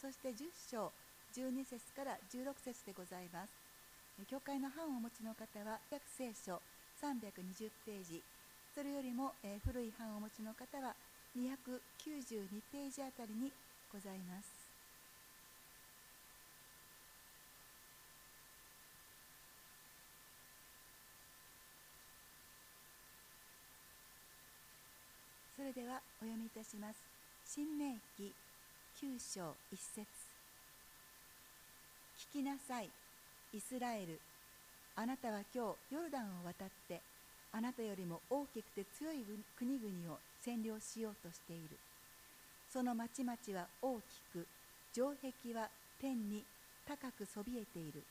そして10章12節から16節でございます。教会の版をお持ちの方は約聖書320ページ。それよりも、え古い版をお持ちの方は292ページあたりにございます。それではお読みいたします。新明記9章1節。聞きなさいイスラエル。あなたは今日ヨルダンを渡ってあなたよりも大きくて強い国々を占領しようとしている。その町々は大きく城壁は天に高くそびえている。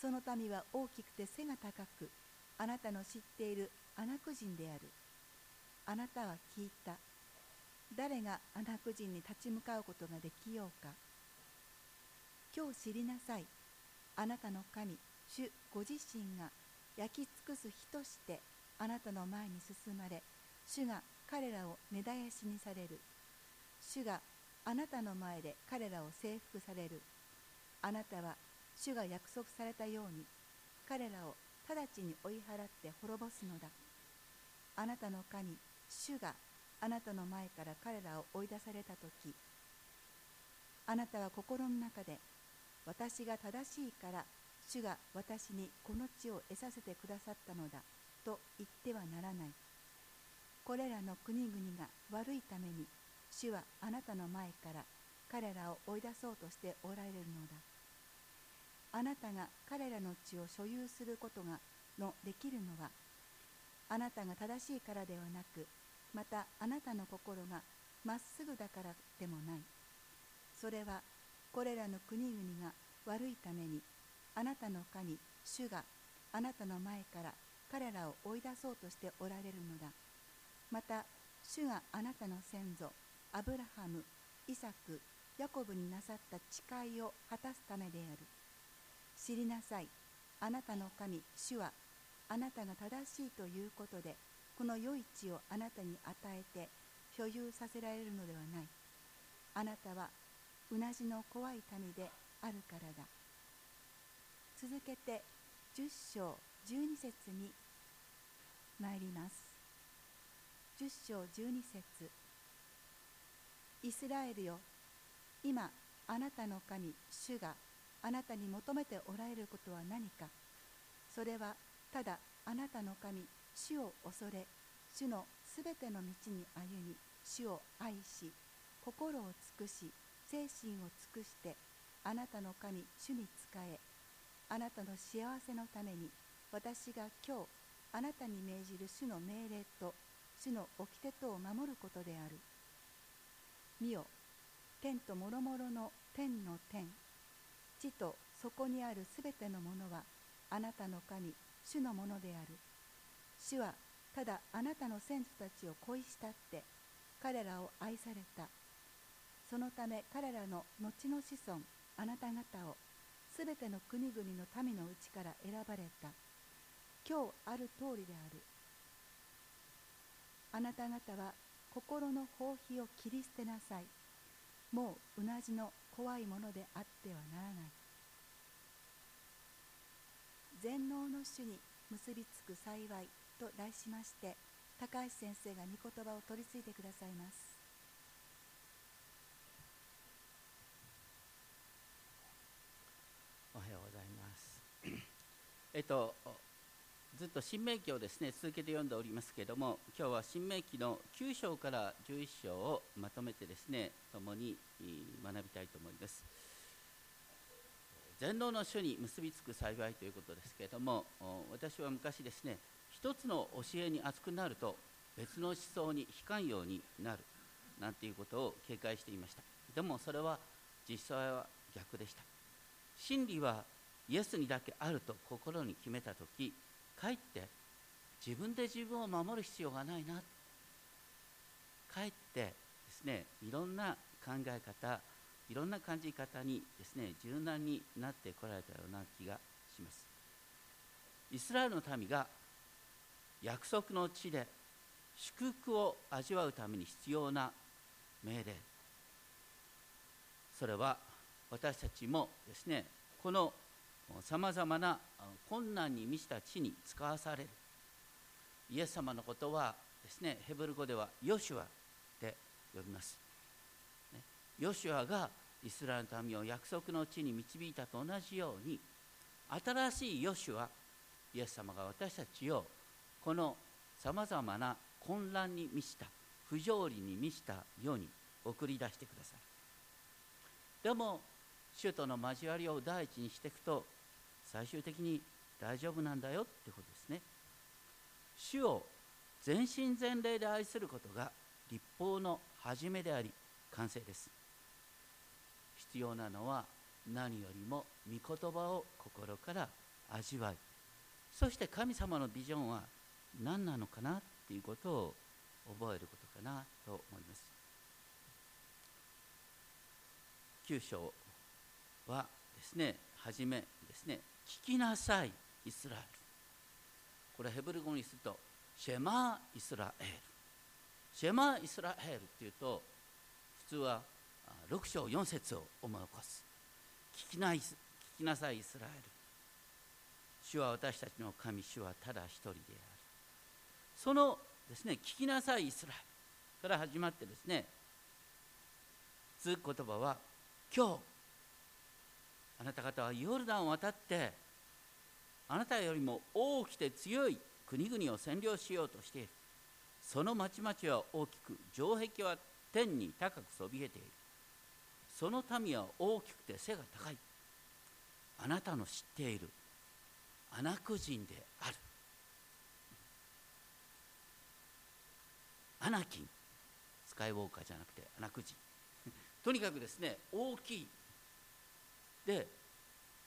その民は大きくて背が高くあなたの知っているアナク人である。あなたは聞いた。誰がアナク人に立ち向かうことができようか。今日知りなさい。あなたの神主ご自身が焼き尽くす火としてあなたの前に進まれ主が彼らを根絶やしにされる。主があなたの前で彼らを征服される。あなたは主が約束されたように彼らを直ちに追い払って滅ぼすのだ。あなたの神主があなたの前から彼らを追い出された時あなたは心の中で私が正しいから主が私にこの地を得させてくださったのだと言ってはならない。これらの国々が悪いために主はあなたの前から彼らを追い出そうとしておられるのだ。あなたが彼らの地を所有することがのできるのはあなたが正しいからではなくまたあなたの心がまっすぐだからでもない。それはこれらの国々が悪いためにあなたの神主があなたの前から彼らを追い出そうとしておられるのだ。また主があなたの先祖アブラハムイサクヤコブになさった誓いを果たすためである。知りなさいあなたの神主はあなたが正しいということでこの良い地をあなたに与えて所有させられるのではない。あなたはうなじの怖い民であるからだ。続けて10章12節に参ります。10章12節。イスラエルよ今あなたの神主があなたに求めておられることは何か。それはただあなたの神主を恐れ主のすべての道に歩み主を愛し心を尽くし精神を尽くしてあなたの神主に仕えあなたの幸せのために私が今日あなたに命じる主の命令と主の掟とを守ることである。見よ天と諸々の天の天。地とそこにあるすべてのものはあなたの神主のものである。主はただあなたの先祖たちを恋したって彼らを愛された。そのため彼らの後の子孫あなた方をすべての国々の民のうちから選ばれた。今日ある通りである。あなた方は心の放棄を切り捨てなさい。もううなじの怖いものであってはならない。全能の主に結びつく幸いと題しまして高橋先生が御言葉を取り次いでくださいます。おはようございます。えっとずっと新明記をですね続けて読んでおりますけれども今日は新明記の9章から11章をまとめてですね共に学びたいと思います。全能の書に結びつく幸いということですけれども私は昔ですね一つの教えに熱くなると別の思想に非寛容になるなんていうことを警戒していました。でもそれは実際は逆でした。真理はイエスにだけあると心に決めた時かえって自分で自分を守る必要がないな。かえってですねいろんな考え方いろんな感じ方にですね柔軟になってこられたような気がします。イスラエルの民が約束の地で祝福を味わうために必要な命令。それは私たちもですねこのさまざまな困難に満ちた地に使わされる。イエス様のことはですねヘブル語ではヨシュアで呼びます、ヨシュアがイスラエルの民を約束の地に導いたと同じように新しいヨシュアイエス様が私たちをこのさまざまな混乱に満ちた不条理に満ちた世に送り出してください。でも主との交わりを第一にしていくと最終的に大丈夫なんだよってことですね。主を全身全霊で愛することが立法の始めであり完成です。必要なのは何よりも御言葉を心から味わいそして神様のビジョンは何なのかなっていうことを覚えることかなと思います。9章はですね初めですね。聞きなさいイスラエル。これヘブル語にするとシェマーイスラエル。シェマーイスラエルっていうと普通は6章4節を思い起こす。聞きな聞きなさいイスラエル。主は私たちの神主はただ一人である。そのですね聞きなさいイスラエルから始まってですね続く言葉は今日あなた方はヨルダンを渡ってあなたよりも大きくて強い国々を占領しようとしている。その町々は大きく城壁は天に高くそびえている。その民は大きくて背が高い。あなたの知っているアナク人である。アナキン。スカイウォーカーじゃなくてアナク人 とにかくですね大きい。で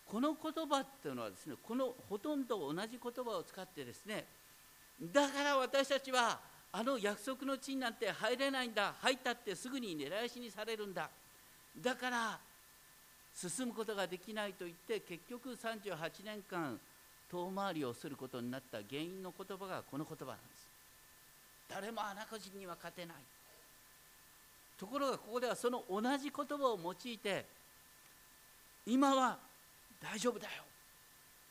この言葉っていうのはですねこのほとんど同じ言葉を使ってですねだから私たちはあの約束の地になんて入れないんだ。入ったってすぐに狙い死にされるんだ。だから進むことができないと言って結局38年間遠回りをすることになった原因の言葉がこの言葉なんです。誰もアナコ人には勝てない。ところがここではその同じ言葉を用いて今は大丈夫だよ。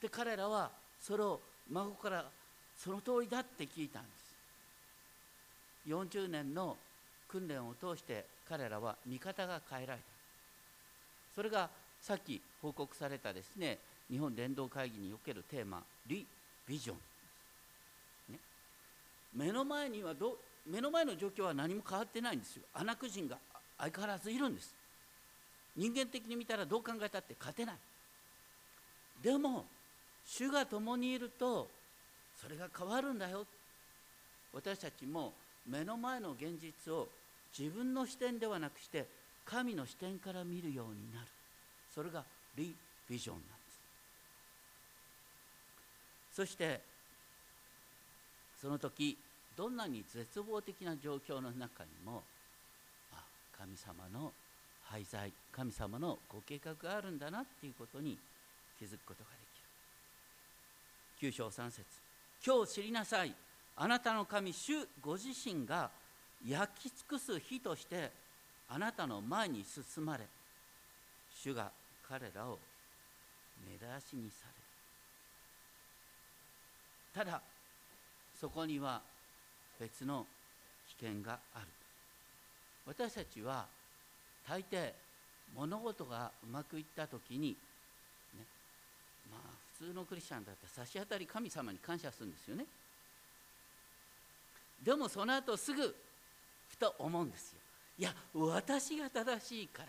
で彼らはそれを孫からその通りだって聞いたんです。40年の訓練を通して彼らは味方が変えられた。それがさっき報告されたですね日本伝道会議におけるテーマリビジョン、目の前にはど目の前の状況は何も変わってないんですよ。アナク人が相変わらずいるんです。人間的に見たらどう考えたって勝てない。でも主が共にいるとそれが変わるんだよ。私たちも目の前の現実を自分の視点ではなくして神の視点から見るようになる。それがリビジョンなんです。そしてその時どんなに絶望的な状況の中にも神様の廃材神様のご計画があるんだなっていうことに気づくことができる。9章3節。今日知りなさい。あなたの神主ご自身が焼き尽くす日としてあなたの前に進まれ。主が彼らを目出しにされる。ただそこには別の危険がある。私たちは大抵物事がうまくいった時にまあ普通のクリスチャンだったら差し当たり神様に感謝するんですよね。でもその後すぐふと思うんですよ。いや私が正しいから。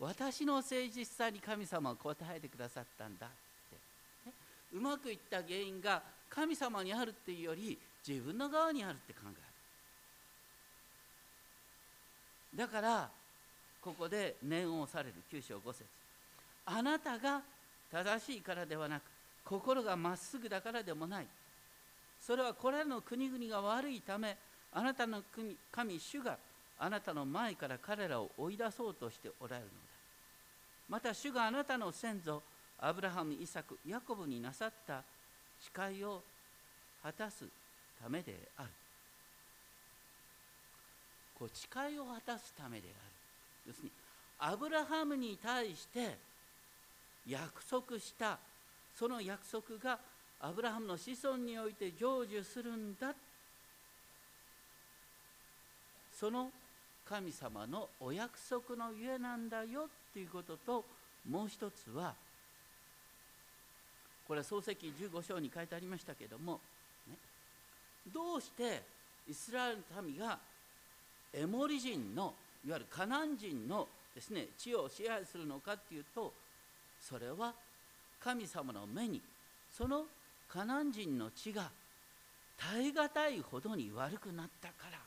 私の誠実さに神様は答えてくださったんだって、ね、うまくいった原因が神様にあるっていうより自分の側にあるって考えるだからここで念を押される九章五節。あなたが正しいからではなく心がまっすぐだからでもない。それはこれらの国々が悪いためあなたの国神主があなたの前から彼らを追い出そうとしておられるのだ。また主があなたの先祖アブラハムイサクヤコブになさった誓いを果たすためである。こう誓いを果たすためである。要するにアブラハムに対して約束したその約束がアブラハムの子孫において成就するんだ。その神様のお約束のゆえなんだよっていうことともう一つはこれは創世記15章に書いてありましたけども、ね、どうしてイスラエルの民がエモリ人のいわゆるカナン人のですね地を支配するのかっていうとそれは神様の目にそのカナン人の地が耐え難いほどに悪くなったから。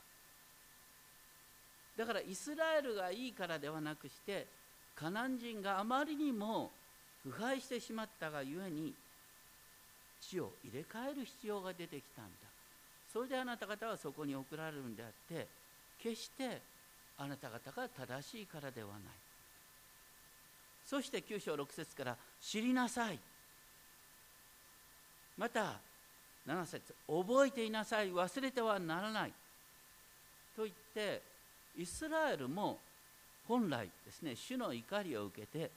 だからイスラエルがいいからではなくしてカナン人があまりにも腐敗してしまったがゆえに地を入れ替える必要が出てきたんだ。それであなた方はそこに送られるんであって決してあなた方が正しいからではない。そして9章6節から「知りなさい」また7節覚えていなさい。忘れてはならない」と言ってイスラエルも本来ですね主の怒りを受けて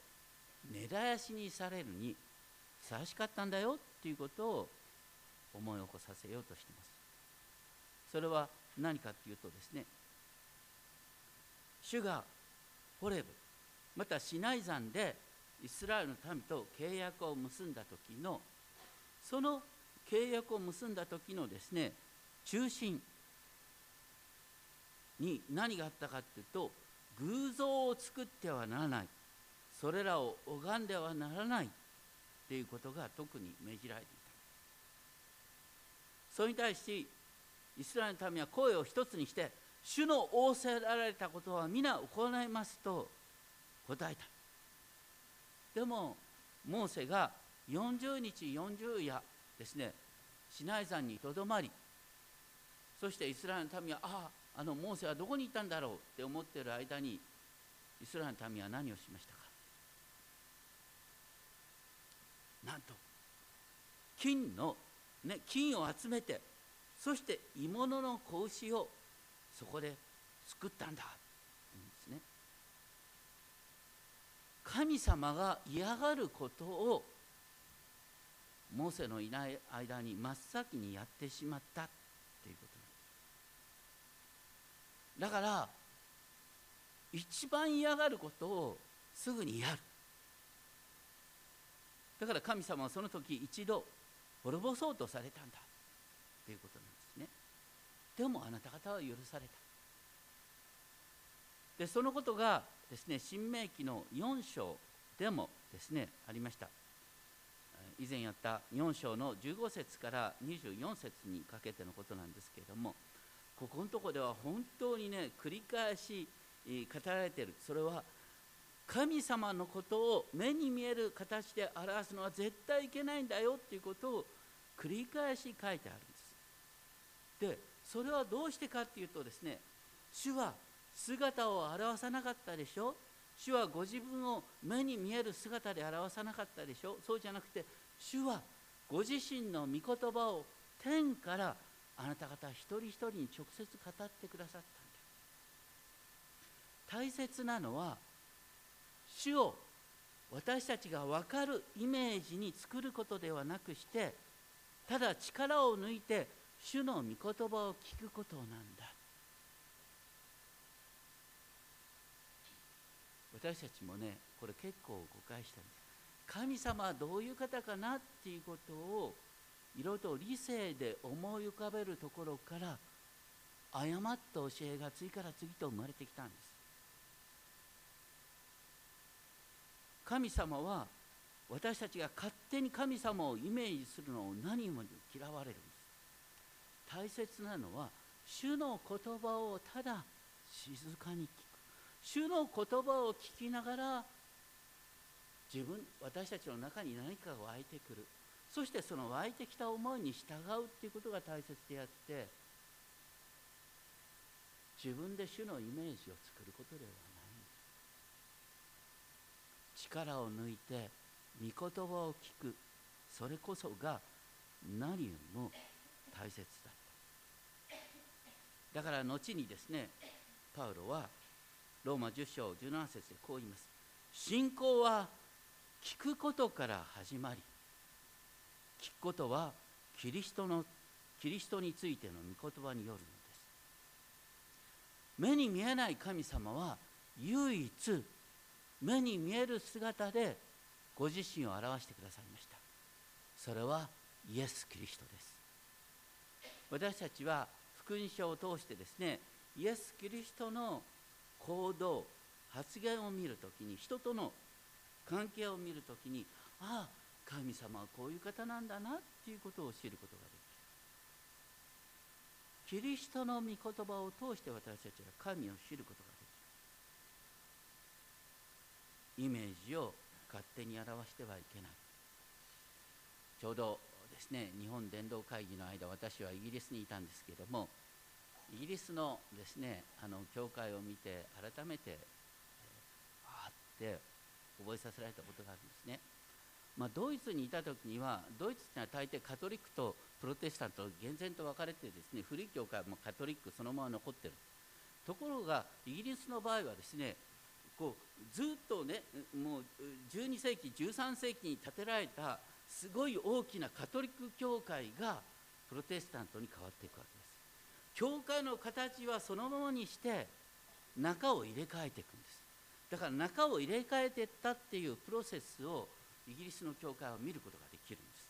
根絶やしにされるにふさわしかったんだよ。っていうことを思い起こさせようとしています。それは何かっていうとですね主がホレブまたシナイ山でイスラエルの民と契約を結んだ時のその契約を結んだ時のですね中心に何があったかっていうと偶像を作ってはならない。それらを拝んではならない。っていうことが特に命じられていた。それに対しイスラエルの民は声を一つにして主の仰せられたことは皆行いますと答えた。でもモーセが40日40夜ですねシナイ山にとどまりそしてイスラエルの民はあああのモーセはどこにいたんだろうって思ってる間にイスラエルの民は何をしましたか？なんと金の、ね、金を集めてそして鋳物の子牛をそこで作ったんだ。うんですね。神様が嫌がることをモーセのいない間に真っ先にやってしまった。っていうことなんです。だから一番嫌がることをすぐにやる。だから神様はその時一度滅ぼそうとされたんだ。ということなんですね。でもあなた方は許された。でそのことがですね新明記の4章でもですねありました。以前やった4章の15節から24節にかけてのことなんですけれどもここのとこでは本当にね繰り返し語られている。それは神様のことを目に見える形で表すのは絶対いけないんだよっていうことを繰り返し書いてあるんです。でそれはどうしてかっていうとですね主は姿を表さなかったでしょ？主はご自分を目に見える姿で表さなかったでしょ？そうじゃなくて主はご自身の御言葉を天からあなた方一人一人に直接語ってくださったんだ。大切なのは主を私たちが分かるイメージに作ることではなくしてただ力を抜いて主の御言葉を聞くことなんだ。私たちもねこれ結構誤解したんです。神様はどういう方かなっていうことをいろいろと理性で思い浮かべるところから誤った教えが次から次と生まれてきたんです。神様は私たちが勝手に神様をイメージするのを何も嫌われるんです。大切なのは主の言葉をただ静かに聞く。主の言葉を聞きながら自分私たちの中に何かが湧いてくる。そしてその湧いてきた思いに従うっていうことが大切であって自分で主のイメージを作ることではない力を抜いて御言葉を聞く。それこそが何よりも大切だった。だから後にですねパウロはローマ10章17節でこう言います。信仰は聞くことから始まり聞くことはキリストのキリストについての御言葉によるのです。目に見えない神様は唯一目に見える姿でご自身を表してくださいました。それはイエス・キリストです。私たちは福音書を通してですねイエス・キリストの行動発言を見るときに人との関係を見るときにああ神様はこういう方なんだなっていうことを知ることができる。キリストの御言葉を通して私たちが神を知ることができるイメージを勝手に表してはいけないちょうどですね日本伝道会議の間私はイギリスにいたんですけどもイギリスのですねあの教会を見て改めて、あって覚えさせられたことがあるんですね。まあ、ドイツにいた時にはドイツっていうのは大抵カトリックとプロテスタント厳然と分かれてですね古い教会もカトリックそのまま残ってるところがイギリスの場合はですねこうずっとねもう12世紀13世紀に建てられたすごい大きなカトリック教会がプロテスタントに変わっていくわけです。教会の形はそのままにして中を入れ替えていくんです。だから中を入れ替えていったっていうプロセスをイギリスの教会は見ることができるんです。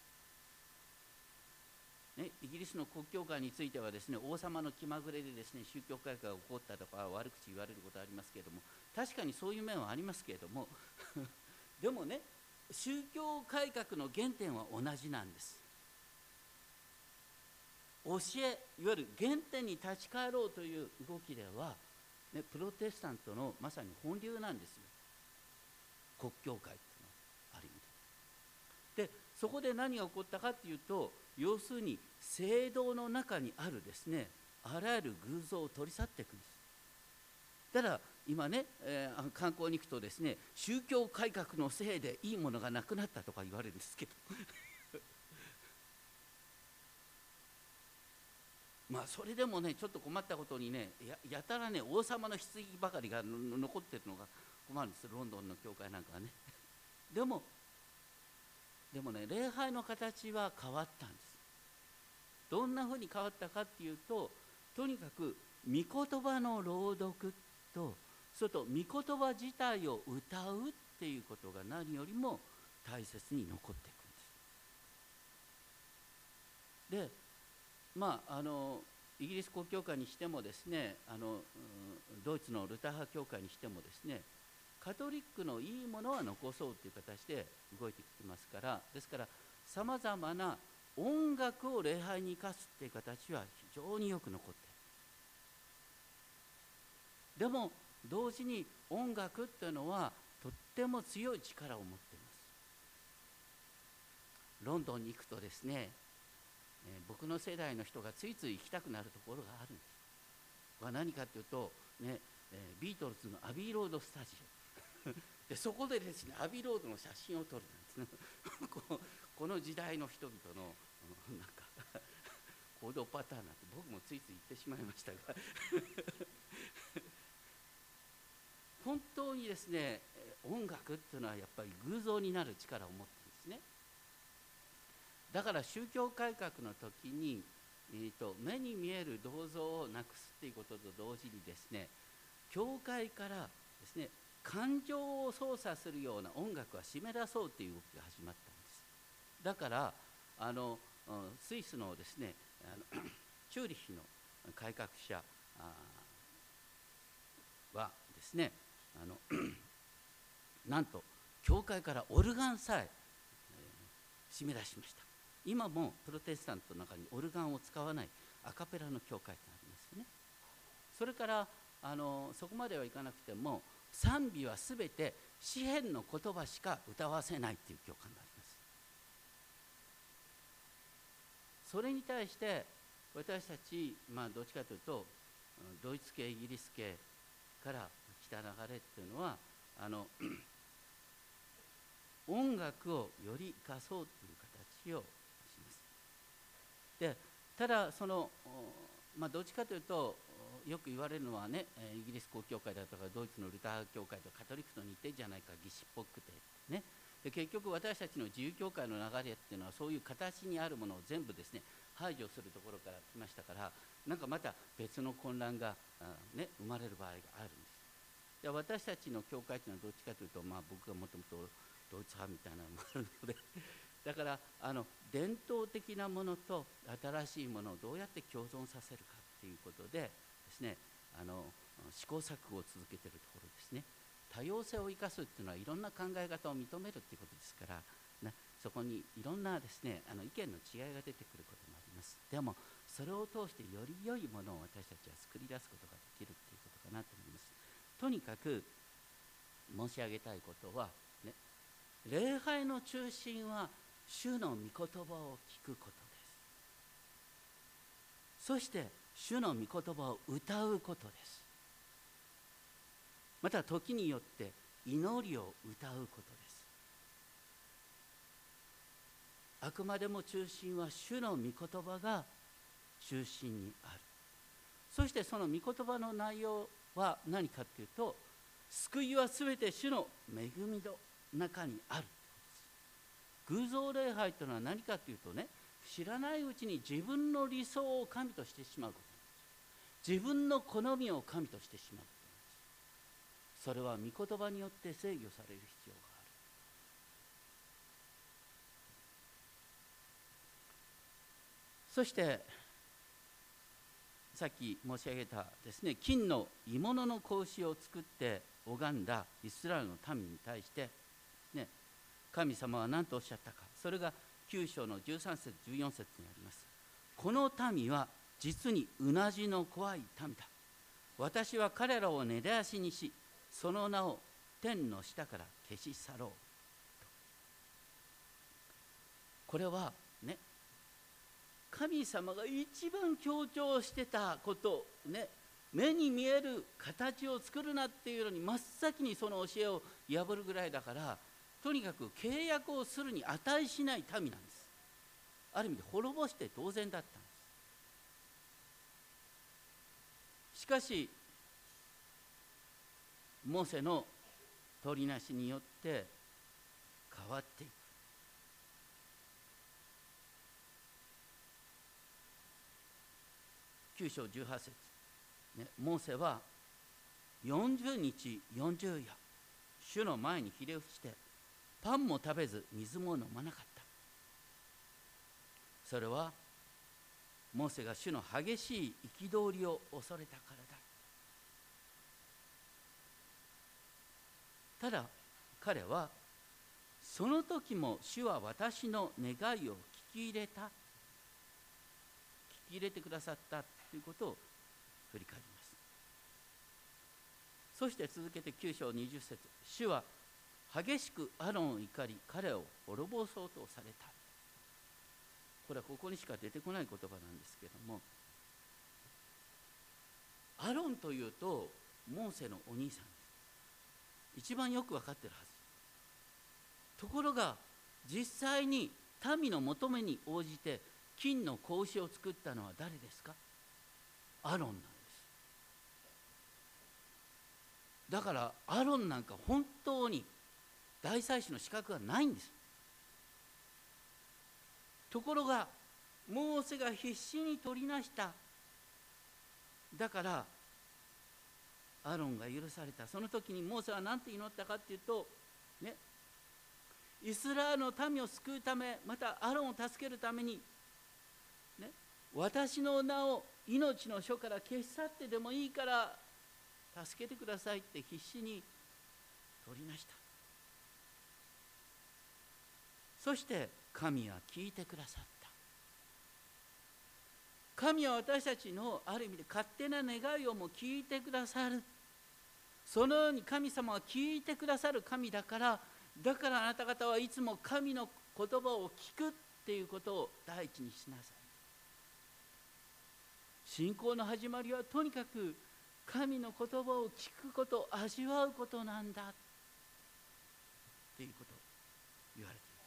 ね、イギリスの国教会についてはですね王様の気まぐれでですね宗教改革が起こったとか悪口言われることありますけれども確かにそういう面はありますけれども でもね宗教改革の原点は同じなんです。教えいわゆる原点に立ち返ろうという動きでは、ね、プロテスタントのまさに本流なんですよ。国教会っていうのはある意味で。でそこで何が起こったかっていうと要するに聖堂の中にあるですねあらゆる偶像を取り去っていくんです。ただ今ね、えー、観光に行くとですね宗教改革のせいでいいものがなくなったとか言われるんですけど。まあそれでもねちょっと困ったことにねややたらね王様の棺ばかりが残ってるのが困るんです。ロンドンの教会なんかはね。でもでもね礼拝の形は変わったんです。どんなふうに変わったかっていうととにかく御言葉の朗読とそれと御言葉自体を歌うっていうことが何よりも大切に残っていくんです。でまああのイギリス国教会にしてもですねあのドイツのルター派教会にしてもですねカトリックのいいものは残そうという形で動いてきてますからですからさまざまな音楽を礼拝に生かすっていう形は非常によく残っているでも同時に音楽っていうのはとっても強い力を持っています。ロンドンに行くとですね、え、僕の世代の人がついつい行きたくなるところがあるんです。は何かというと、ね、ビートルズのアビーロードスタジオ。でそこでですねアビーロードの写真を撮るんですね。この時代の人々の なんか行動パターンなんて僕もついつい言ってしまいましたが。本当にですね音楽っていうのはやっぱり偶像になる力を持ってるんですね。だから宗教改革の時に、えーと、目に見える銅像をなくすっていうことと同時にですね教会からですね感情を操作するような音楽は締め出そうっていう動きが始まったんです。だからあのスイスのですねあのチューリッヒの改革者はですねあの なんと教会からオルガンさええー、締め出しました。今もプロテスタントの中にオルガンを使わないアカペラの教会がありますよね。それからあのそこまではいかなくても賛美はすべて詩篇の言葉しか歌わせないっていう教会があります。それに対して私たち、まあ、どっちかというとドイツ系イギリス系から来た流れっていうのはあの 音楽をより生かそうという形をします。でただその、まあ、どっちかというとよく言われるのはねイギリス公教会だとかドイツのルター教会とカトリックと似てんじゃないか儀式っぽくてねで結局私たちの自由教会の流れっていうのはそういう形にあるものを全部ですね排除するところから来ましたからなんかまた別の混乱が、ね、生まれる場合があるんですで私たちの教会というのはどっちかというと、まあ、僕がもともとドイツ派みたいなのもあるので だからあの伝統的なものと新しいものをどうやって共存させるかっていうことでですねあの試行錯誤を続けているところですね。多様性を生かすっていうのはいろんな考え方を認めるっていうことですから、ね、そこにいろんなですねあの意見の違いが出てくることもあります。でもそれを通してより良いものを私たちは作り出すことができる。とにかく申し上げたいことはね礼拝の中心は主の御言葉を聞くことです。そして主の御言葉を歌うことです。また時によって祈りを歌うことです。あくまでも中心は主の御言葉が中心にある。そしてその御言葉の内容は何かっていうと救いは全て主の恵みの中にある。偶像礼拝というのは何かというとね知らないうちに自分の理想を神としてしまうこと自分の好みを神としてしまうそれは御言葉によって制御される必要がある。そしてさっき申し上げたですね金の鋳物の格子を作って拝んだイスラエルの民に対してね神様は何とおっしゃったか。それが9章の13節14節にあります。この民は実にうなじの怖い民だ。私は彼らを根絶やしにしその名を天の下から消し去ろうこれはね神様が一番強調してたことね目に見える形を作るなっていうのに真っ先にその教えを破るぐらいだからとにかく契約をするに値しない民なんです。ある意味で滅ぼして当然だったんです。しかしモーセの取りなしによって変わっていく9章18節、ね、モーセは40日40夜主の前にひれ伏してパンも食べず水も飲まなかった。それはモーセが主の激しい憤りを恐れたからだ。ただ彼はその時も主は私の願いを聞き入れた。聞き入れてくださった。ということを振り返ります。そして続けて9章20節主は激しくアロンを怒り彼を滅ぼそうとされた。これはここにしか出てこない言葉なんですけどもアロンというとモーセのお兄さん。一番よく分かってるはず。ところが実際に民の求めに応じて金の格子を作ったのは誰ですか？アロンなんです。だからアロンなんか本当に大祭司の資格がないんです。ところがモーセが必死に取りなした。だからアロンが許された。その時にモーセは何て祈ったかっていうとねイスラエルの民を救うためまたアロンを助けるために、ね、私の名を命の書から消し去ってでもいいから助けてくださいって必死に取りました。そして神は聞いてくださった。神は私たちのある意味で勝手な願いをも聞いてくださる。そのように神様は聞いてくださる神だからだからあなた方はいつも神の言葉を聞くっていうことを第一にしなさい。信仰の始まりはとにかく神の言葉を聞くこと味わうことなんだっていうことを言われていま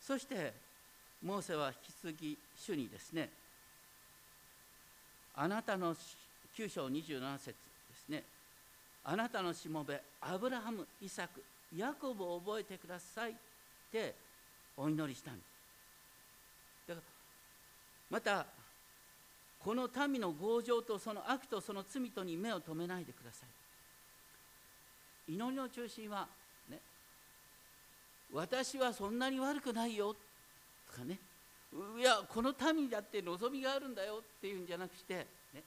すそしてモーセは引き継ぎ主にですねあなたの9章27節ですね。あなたのしもべアブラハムイサクヤコブを覚えてくださいってお祈りしたんです。またこの民の強情とその悪とその罪とに目を留めないでください。祈りの中心はね私はそんなに悪くないよとかね。いやこの民だって望みがあるんだよっていうんじゃなくして、ね、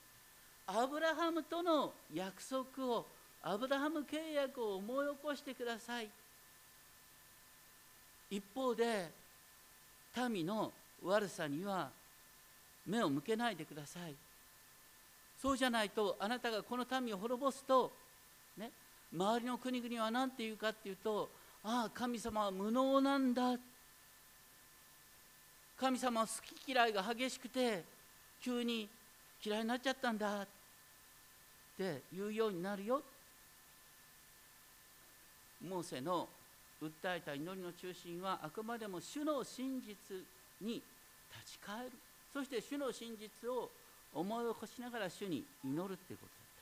アブラハムとの約束をアブラハム契約を思い起こしてください。一方で民の悪さには目を向けないでください。そうじゃないとあなたがこの民を滅ぼすと、ね、周りの国々は何て言うかっていうとああ神様は無能なんだ。神様は好き嫌いが激しくて急に嫌いになっちゃったんだ。って言うようになるよ。モーセの訴えた祈りの中心はあくまでも主の真実に立ち返る。そして主の真実を思い起こしながら主に祈るっていうことだっ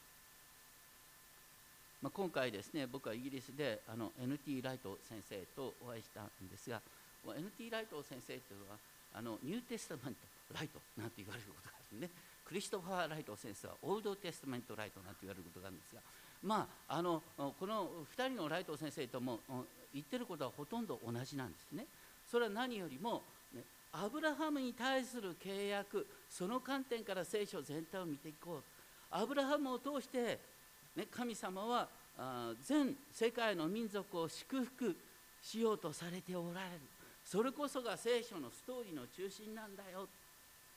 た、まあ、今回ですね僕はイギリスであの NT ライト先生とお会いしたんですが NT ライト先生というのはあの New Testament ライトなんて言われることがあるんでね。クリストファー・ライト先生は Old Testament ライトなんて言われることがあるんですがまああのこの2人のライト先生とも言ってることはほとんど同じなんですね。それは何よりも、アブラハムに対する契約その観点から聖書全体を見ていこう。アブラハムを通して、ね、神様は全世界の民族を祝福しようとされておられる。それこそが聖書のストーリーの中心なんだよ。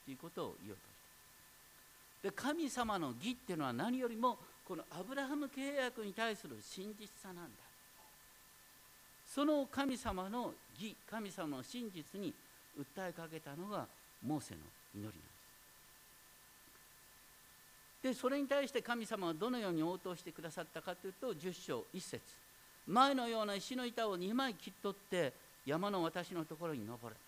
ということを言おうとで神様の義っていうのは何よりもこのアブラハム契約に対する真実さなんだ。その神様の義神様の真実に訴えかけたのがモーセの祈りなんです。でそれに対して神様はどのように応答してくださったかというと10章1節。前のような石の板を2枚切っとって山の私のところに登れ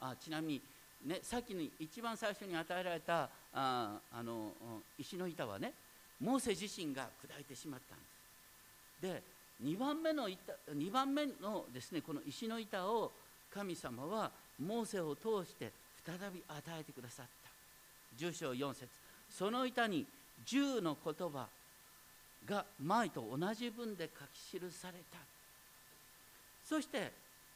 あちなみに、ね、さっきに一番最初に与えられたああの石の板はねモーセ自身が砕いてしまったんです。で2番目の板2番目のですねこの石の板を神様はモーセを通して再び与えてくださった。10章4節。その板に10の言葉が前と同じ文で書き記された。そして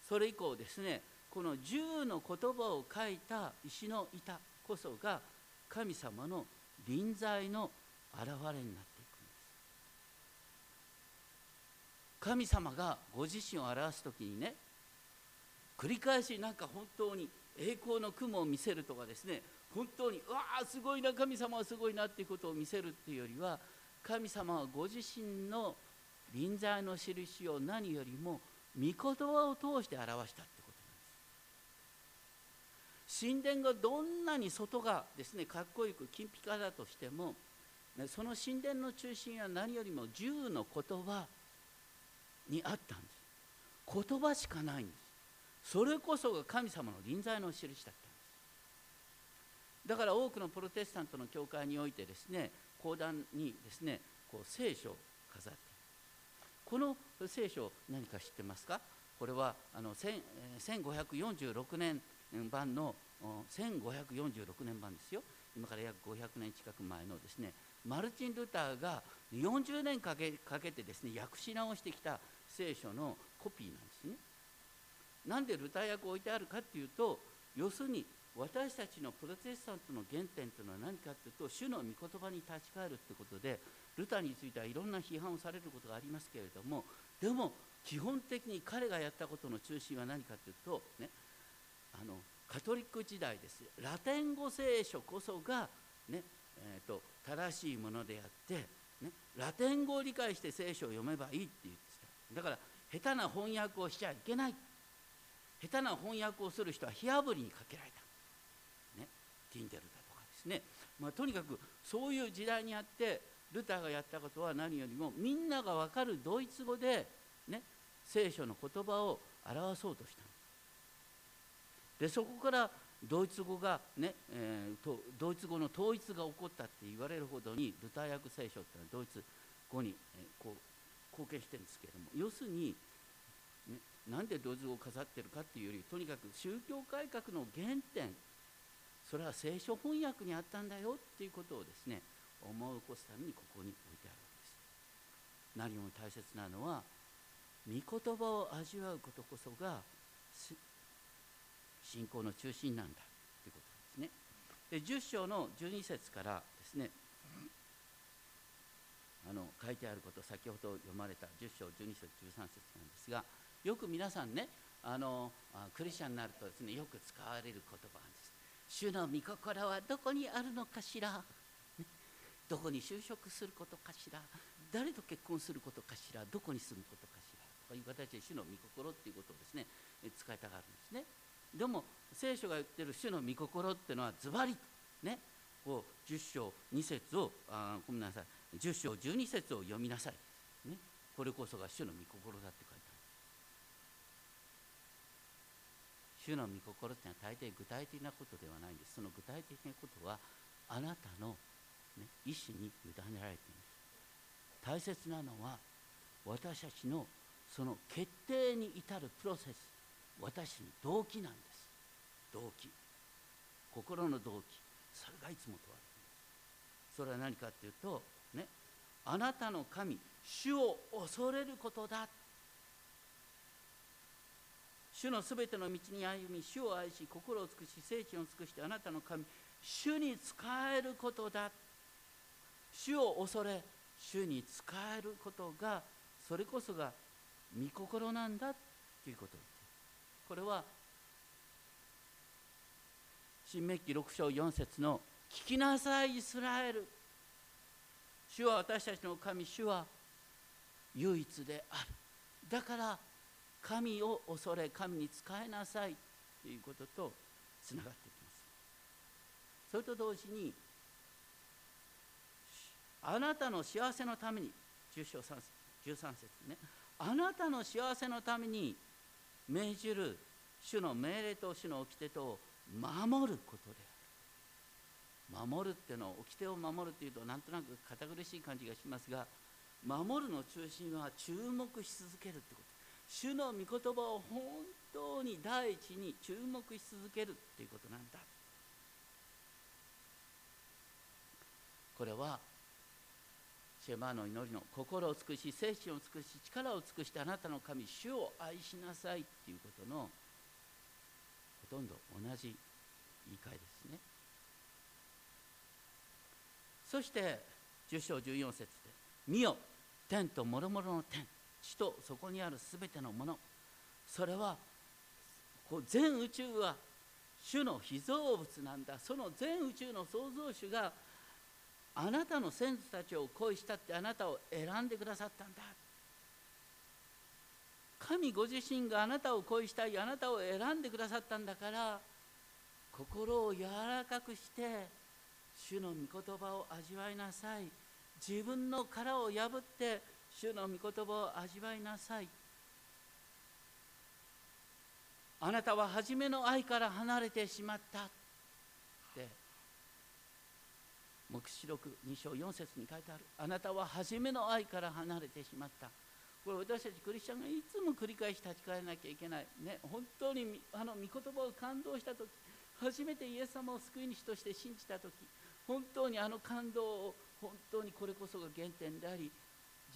それ以降ですねこの十の言葉を書いた石の板こそが神様の臨在の現れになっていくんです。神様がご自身を表す時にね繰り返しなんか本当に栄光の雲を見せるとかですね本当にわあすごいな神様はすごいなっていうことを見せるっていうよりは神様はご自身の臨在の印を何よりも御言葉を通して表したってことなんです。神殿がどんなに外がですねかっこよく金ピカだとしてもその神殿の中心は何よりも十の言葉にあったんです。言葉しかないんです。それこそが神様の臨在の印だったんです。だから多くのプロテスタントの教会においてですね講談にですねこう聖書を飾って。この聖書何か知ってますか？これはあの1546年版の1546年版ですよ。今から約500年近く前のですねマルチン・ルターが40年かけかけてですね訳し直してきた聖書のコピーなんですね。なんでルター訳を置いてあるかっていうと要するに私たちのプロテスタントの原点というのは何かというと主の御言葉に立ち返るってことでルターについてはいろんな批判をされることがありますけれどもでも基本的に彼がやったことの中心は何かというと、ね、あのカトリック時代です。ラテン語聖書こそが、ねえーと、正しいものであって、ね、ラテン語を理解して聖書を読めばいいって言ってた。だから下手な翻訳をしちゃいけない。下手な翻訳をする人は火あぶりにかけられた、ね、ティンデルだとかですね、まあ、とにかくそういう時代にあってルターがやったことは何よりもみんなが分かるドイツ語で、ね、聖書の言葉を表そうとしたでそこからドイツ語がね、えー、とドイツ語の統一が起こったって言われるほどにルター訳聖書っていうのはドイツ語に、え、こう貢献してるんですけれども。要するに、なんでドイツ語を飾ってるかっていうよりとにかく宗教改革の原点それは聖書翻訳にあったんだよっていうことをですね思い起こすためにここに置いてあるわけです。何よりも大切なのは御言葉を味わうことこそが信仰の中心なんだということですね。で10章の12節からですねあの書いてあること先ほど読まれた10章12節13節なんですがよく皆さんねあのクリスチャンになるとですねよく使われる言葉です。主の御心はどこにあるのかしら、ね、どこに就職することかしら？誰と結婚することかしら？どこに住むことかしら？とかいう形で主の御心っていうことをですね使いたがるんですね。でも聖書が言ってる主の御心っていうのはズバリねこう10章2節をあごめんなさい。10章12節を読みなさい、ね、これこそが主の御心だって書いてある主の御心っていうのは大抵具体的なことではないんです。その具体的なことはあなたの、ね、意思に委ねられています。大切なのは私たちのその決定に至るプロセス私の動機なんです。動機。心の動機。それがいつも問われています。それは何かっていうとねあなたの神主を恐れることだ。主のすべての道に歩み主を愛し心を尽くし聖地を尽くしてあなたの神主に仕えることだ。主を恐れ主に仕えることがそれこそが御心なんだということこれは新明記6章4節の「聞きなさいイスラエル」主は私たちの神主は唯一である。だから神を恐れ神に仕えなさいということとつながっていきます。それと同時にあなたの幸せのために10章13節ね。あなたの幸せのために命じる主の命令と主の掟とを守ることである。守るっていうのは掟を守るっていうとなんとなく堅苦しい感じがしますが守るの中心は注目し続けるってこと。主の御言葉を本当に第一に注目し続けるっていうことなんだ。これはシェマの祈りの心を尽くし精神を尽くし力を尽くしてあなたの神主を愛しなさいっていうことのほとんど同じ言い換えですねそして10章14節で「見よ天と諸々の天地とそこにあるすべてのもの。それはこう全宇宙は主の被造物なんだ。その全宇宙の創造主があなたの先祖たちを恋したってあなたを選んでくださったんだ。神ご自身があなたを恋したいあなたを選んでくださったんだから心を柔らかくして主の御言葉を味わいなさい。自分の殻を破って主の御言葉を味わいなさい。あなたは初めの愛から離れてしまった。って。黙示録2章4節に書いてある。あなたは初めの愛から離れてしまった。これ私たちクリスチャンがいつも繰り返し立ち返らなきゃいけない。ね本当にあの御言葉を感動した時初めてイエス様を救い主として信じた時本当にあの感動を本当にこれこそが原点であり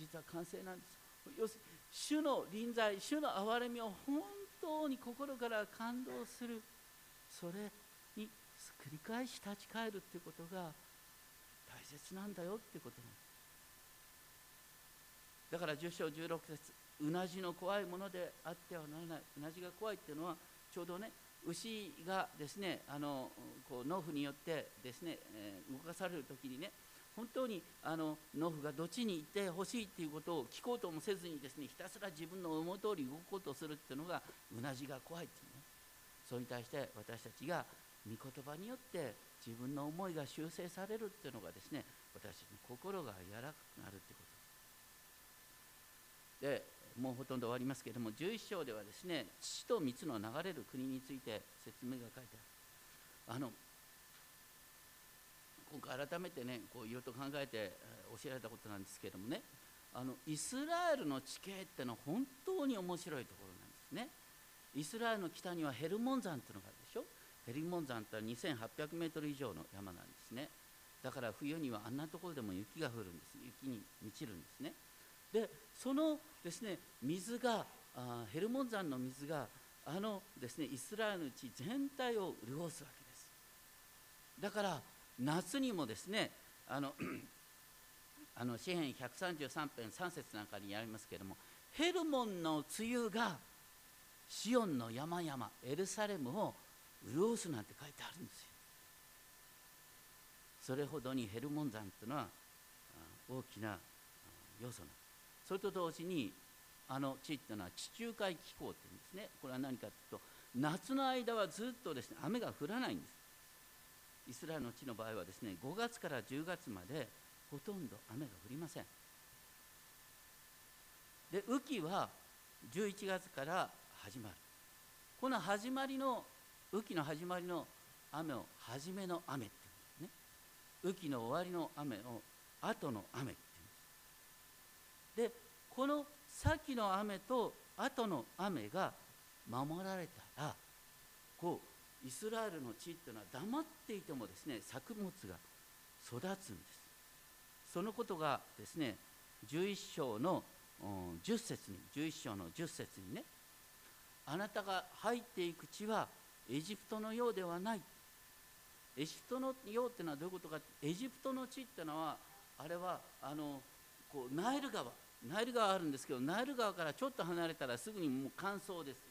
実は完成なんです。要するに主の臨在主の憐れみを本当に心から感動する。それに繰り返し立ち返るっていうことが大切なんだよってことなんだから10章16節うなじの怖いものであってはならない。うなじが怖いっていうのはちょうどね牛がですねあのこう農夫によってですね、えー、動かされる時にね本当にあの農夫がどっちに行ってほしいっていうことを聞こうともせずにですねひたすら自分の思う通り動こうとするっていうのがうなじが怖いっていうね。それに対して私たちが御言葉によって自分の思いが修正されるっていうのがですね私たちの心が柔らかくなるってこと。でもうほとんど終わりますけれども11章ではですね父と蜜の流れる国について説明が書いてある。あの改めてねこういろいろと考えて教えられたことなんですけれどもねあのイスラエルの地形ってのは本当に面白いところなんですね。イスラエルの北にはヘルモン山っていうのがあるでしょ。ヘルモン山っては2800メートル以上の山なんですね。だから冬にはあんなところでも雪が降るんです。雪に満ちるんですね。でそのですね水があヘルモン山の水があのですねイスラエルの地全体を潤すわけです。だから夏にもですねあの あの詩篇133編3節なんかにありますけれどもヘルモンの梅雨がシオンの山々エルサレムを潤すなんて書いてあるんですよ。それほどにヘルモン山というのは大きな要素なんそれと同時にあの地っていうのは地中海気候っていうんですね。これは何かというと夏の間はずっとですね雨が降らないんです。イスラエルの地の場合はですね5月から10月までほとんど雨が降りません。で雨季は11月から始まる。この始まりの雨季の始まりの雨を初めの雨っていうんですね。雨季の終わりの雨を後の雨っていうんです。でこの先の雨と後の雨が守られたらこうイスラエルの地っていうのは黙っていてもですね作物が育つんです。そのことがですね11章の10節に11章の10節にねあなたが入っていく地はエジプトのようではない。エジプトのようっていうのはどういうことか。エジプトの地っていうのはあれはあのこうナイル川。ナイル川あるんですけどナイル川からちょっと離れたらすぐにもう乾燥です。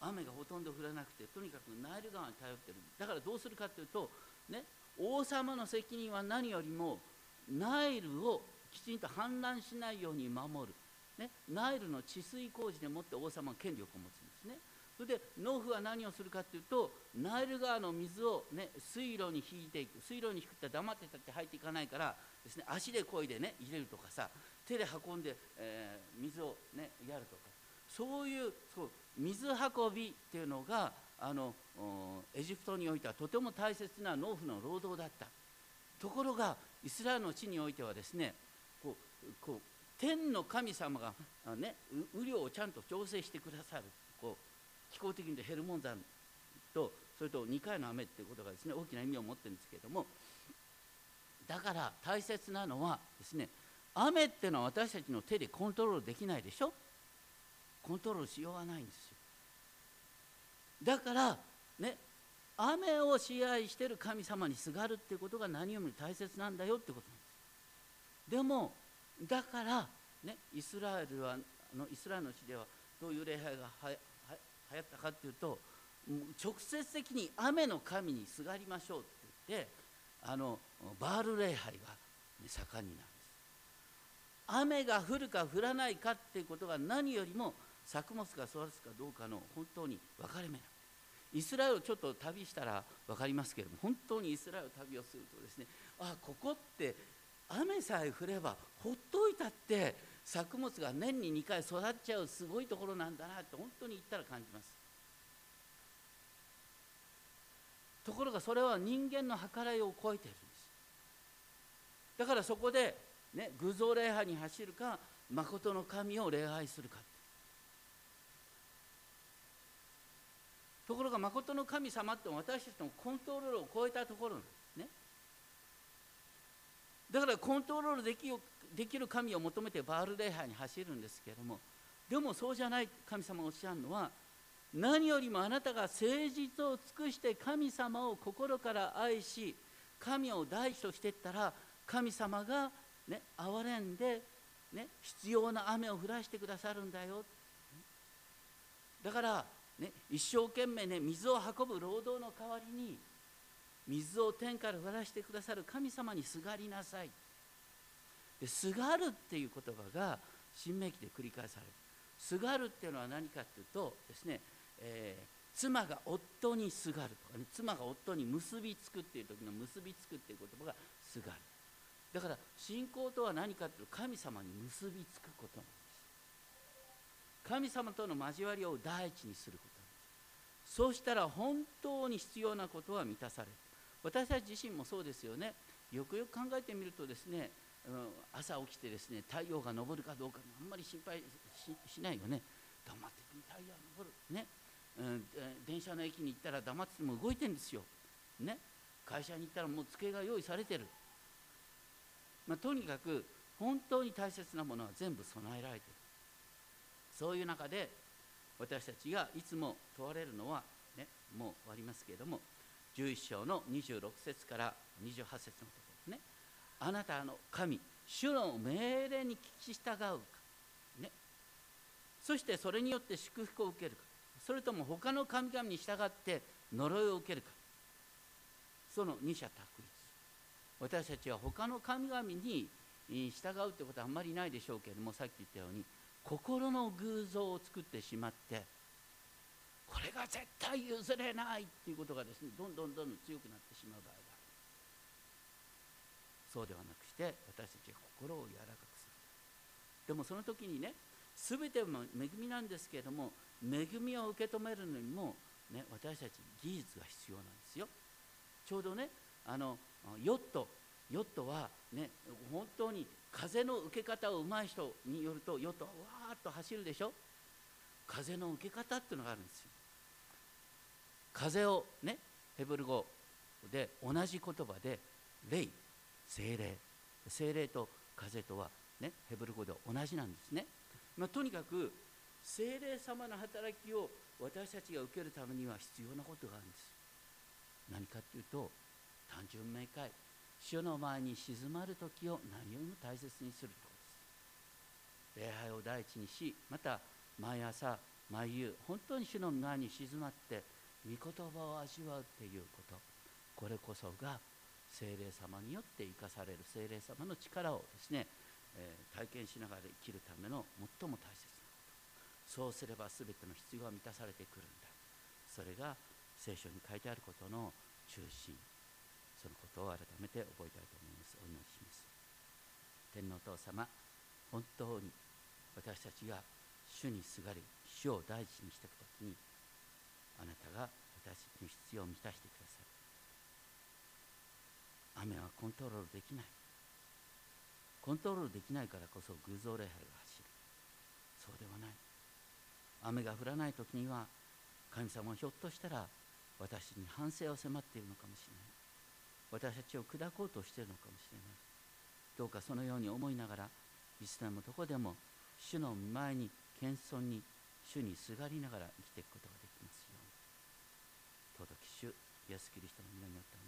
雨がほとんど降らなくてとにかくナイル川に頼ってる。だからどうするかというとね王様の責任は何よりもナイルをきちんと氾濫しないように守る、ね、ナイルの治水工事でもって王様は権力を持つんですね。それで農夫は何をするかというとナイル川の水を、ね、水路に引いていく。水路に引くって黙ってたって入っていかないからです、ね、足で漕いでね入れるとかさ手で運んで、えー、水を、ね、やるとか。そういうそう水運びっていうのがあのエジプトにおいてはとても大切な農夫の労働だった。ところがイスラエルの地においてはですねこうこう天の神様が、ね、雨量をちゃんと調整してくださるこう気候的に言うとヘルモン山とそれと2回の雨っていうことがですね大きな意味を持ってるんですけれどもだから大切なのはですね雨っていうのは私たちの手でコントロールできないでしょ？コントロールしようがないんですよ。だからね雨を支配してる神様にすがるっていうことが何よりも大切なんだよってことなんです。でもだからねイスラエルはのイスラエルの地ではどういう礼拝がはは流行ったかっていうと直接的に雨の神にすがりましょうって言ってあのバール礼拝が、ね、盛んになるんです。雨が降るか降らないかっていうことが何よりも作物が育つかどうかの本当に分かれ目なイスラエルをちょっと旅したら分かりますけれども本当にイスラエル旅をするとですねあここって雨さえ降ればほっといたって作物が年に2回育っちゃうすごいところなんだなって本当に言ったら感じます。ところがそれは人間の計らいを超えているんです。だからそこで、ね、偶像礼拝に走るか誠の神を礼拝するかところが誠の神様って私たちのコントロールを超えたところなんですね。だからコントロールできできる神を求めてバール礼拝に走るんですけれどもでもそうじゃない神様がおっしゃるのは何よりもあなたが誠実を尽くして神様を心から愛し神を第一としていったら神様が、ね、憐れんで、ね、必要な雨を降らしてくださるんだよ。だからね、一生懸命ね水を運ぶ労働の代わりに水を天から降らしてくださる神様にすがりなさい。ですがるっていう言葉が新明記で繰り返される。すがるっていうのは何かっていうとですね、えー、妻が夫にすがるとかね妻が夫に結びつくっていう時の結びつくっていう言葉がすがる。だから信仰とは何かっていうと神様に結びつくことなんです。神様との交わりを第一にすること。そうしたら本当に必要なことは満たされる。私たち自身もそうですよね。よくよく考えてみるとですね、うん、朝起きてですね太陽が昇るかどうかあんまり心配しないよね。黙ってても太陽が昇る。ね、うん、電車の駅に行ったら黙ってても動いてるんですよ。ね。会社に行ったらもう机が用意されてる、まあ、とにかく本当に大切なものは全部備えられてる。そういう中で私たちがいつも問われるのは、ね、もう終わりますけれども11章の26節から28節のところですね。あなたの神主の命令に聞き従うか、ね、そしてそれによって祝福を受けるかそれとも他の神々に従って呪いを受けるか。その二者択一。私たちは他の神々に従うってことはあんまりないでしょうけれどもさっき言ったように心の偶像を作ってしまってこれが絶対譲れないっていうことがですねどんどんどんどん強くなってしまう場合がある。そうではなくして私たちが心を柔らかくする。でもその時にね全ても恵みなんですけれども恵みを受け止めるのにも、ね、私たち技術が必要なんですよ。ちょうどねあのヨットヨットはね本当に風の受け方をうまい人によるとヨットはわーっと走るでしょ？風の受け方っていうのがあるんですよ。風をねヘブル語で同じ言葉で霊精霊。精霊と風とはねヘブル語で同じなんですね、まあ、とにかく精霊様の働きを私たちが受けるためには必要なことがあるんです。何かっていうと単純明快。主の前に静まる時を何よりも大切にすると。です礼拝を第一にしまた毎朝毎夕本当に主の前に静まって御言葉を味わうっていうこと。これこそが精霊様によって生かされる精霊様の力をですね、えー、体験しながら生きるための最も大切なことそうすれば全ての必要が満たされてくるんだ。それが聖書に書いてあることの中心。そのことを改めて覚えたいと思います。お祈りします。天皇父様本当に私たちが主にすがり主を大事にしていくときにあなたが私たちの必要を満たしてください。雨はコントロールできない。コントロールできないからこそ偶像礼拝が走る。そうではない。雨が降らない時には神様はひょっとしたら私に反省を迫っているのかもしれない。私たちを砕こうとしているのかもしれないどうかそのように思いながらいつでもどこでも主の前に謙遜に主にすがりながら生きていくことができますように。尊き主イエスキリストの皆によって